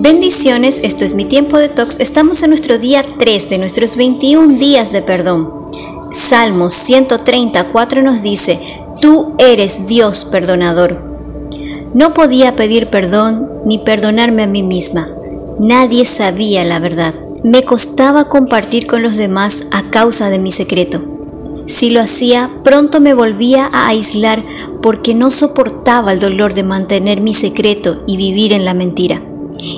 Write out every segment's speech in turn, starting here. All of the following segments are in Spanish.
Bendiciones, esto es mi tiempo de tox. Estamos en nuestro día 3 de nuestros 21 días de perdón. Salmos 134 nos dice, Tú eres Dios perdonador. No podía pedir perdón ni perdonarme a mí misma. Nadie sabía la verdad. Me costaba compartir con los demás a causa de mi secreto. Si lo hacía, pronto me volvía a aislar porque no soportaba el dolor de mantener mi secreto y vivir en la mentira.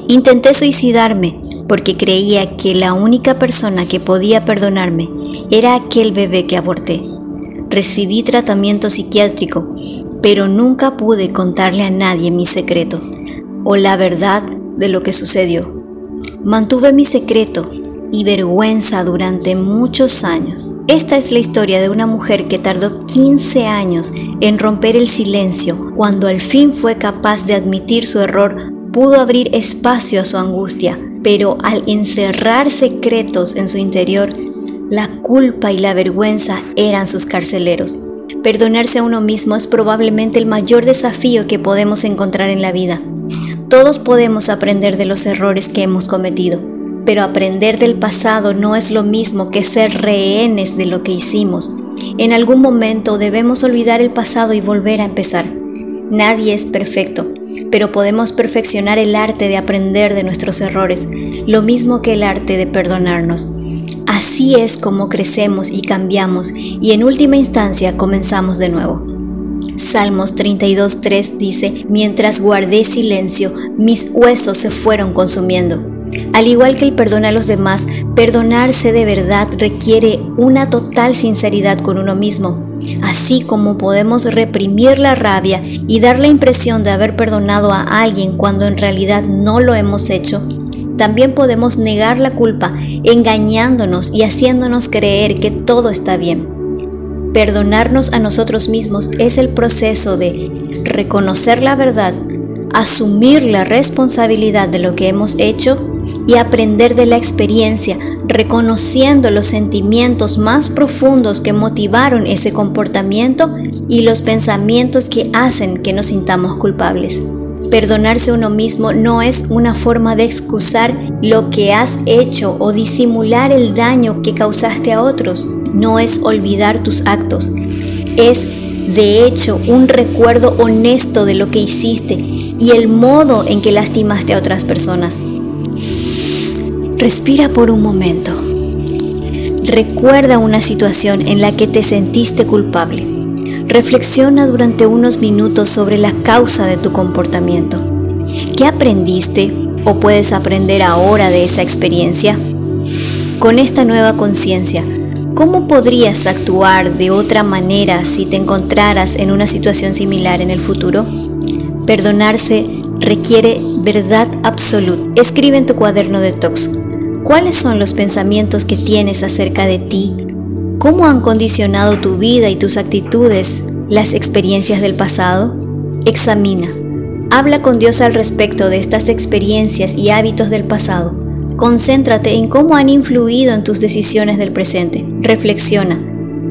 Intenté suicidarme porque creía que la única persona que podía perdonarme era aquel bebé que aborté. Recibí tratamiento psiquiátrico, pero nunca pude contarle a nadie mi secreto o la verdad de lo que sucedió. Mantuve mi secreto y vergüenza durante muchos años. Esta es la historia de una mujer que tardó 15 años en romper el silencio. Cuando al fin fue capaz de admitir su error, pudo abrir espacio a su angustia, pero al encerrar secretos en su interior, la culpa y la vergüenza eran sus carceleros. Perdonarse a uno mismo es probablemente el mayor desafío que podemos encontrar en la vida. Todos podemos aprender de los errores que hemos cometido, pero aprender del pasado no es lo mismo que ser rehenes de lo que hicimos. En algún momento debemos olvidar el pasado y volver a empezar. Nadie es perfecto, pero podemos perfeccionar el arte de aprender de nuestros errores, lo mismo que el arte de perdonarnos. Así es como crecemos y cambiamos y en última instancia comenzamos de nuevo. Salmos 32.3 dice, mientras guardé silencio, mis huesos se fueron consumiendo. Al igual que el perdón a los demás, perdonarse de verdad requiere una total sinceridad con uno mismo. Así como podemos reprimir la rabia y dar la impresión de haber perdonado a alguien cuando en realidad no lo hemos hecho, también podemos negar la culpa engañándonos y haciéndonos creer que todo está bien. Perdonarnos a nosotros mismos es el proceso de reconocer la verdad, asumir la responsabilidad de lo que hemos hecho y aprender de la experiencia, reconociendo los sentimientos más profundos que motivaron ese comportamiento y los pensamientos que hacen que nos sintamos culpables. Perdonarse uno mismo no es una forma de excusar lo que has hecho o disimular el daño que causaste a otros no es olvidar tus actos, es de hecho un recuerdo honesto de lo que hiciste y el modo en que lastimaste a otras personas. Respira por un momento. Recuerda una situación en la que te sentiste culpable. Reflexiona durante unos minutos sobre la causa de tu comportamiento. ¿Qué aprendiste o puedes aprender ahora de esa experiencia? Con esta nueva conciencia, ¿Cómo podrías actuar de otra manera si te encontraras en una situación similar en el futuro? Perdonarse requiere verdad absoluta. Escribe en tu cuaderno de tox. ¿Cuáles son los pensamientos que tienes acerca de ti? ¿Cómo han condicionado tu vida y tus actitudes las experiencias del pasado? Examina. Habla con Dios al respecto de estas experiencias y hábitos del pasado Concéntrate en cómo han influido en tus decisiones del presente. Reflexiona.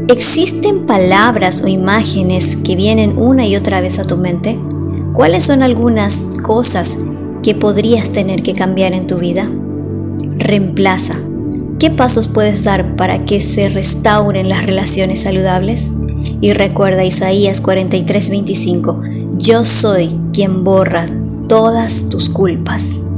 ¿Existen palabras o imágenes que vienen una y otra vez a tu mente? ¿Cuáles son algunas cosas que podrías tener que cambiar en tu vida? Reemplaza. ¿Qué pasos puedes dar para que se restauren las relaciones saludables? Y recuerda Isaías 43:25, yo soy quien borra todas tus culpas.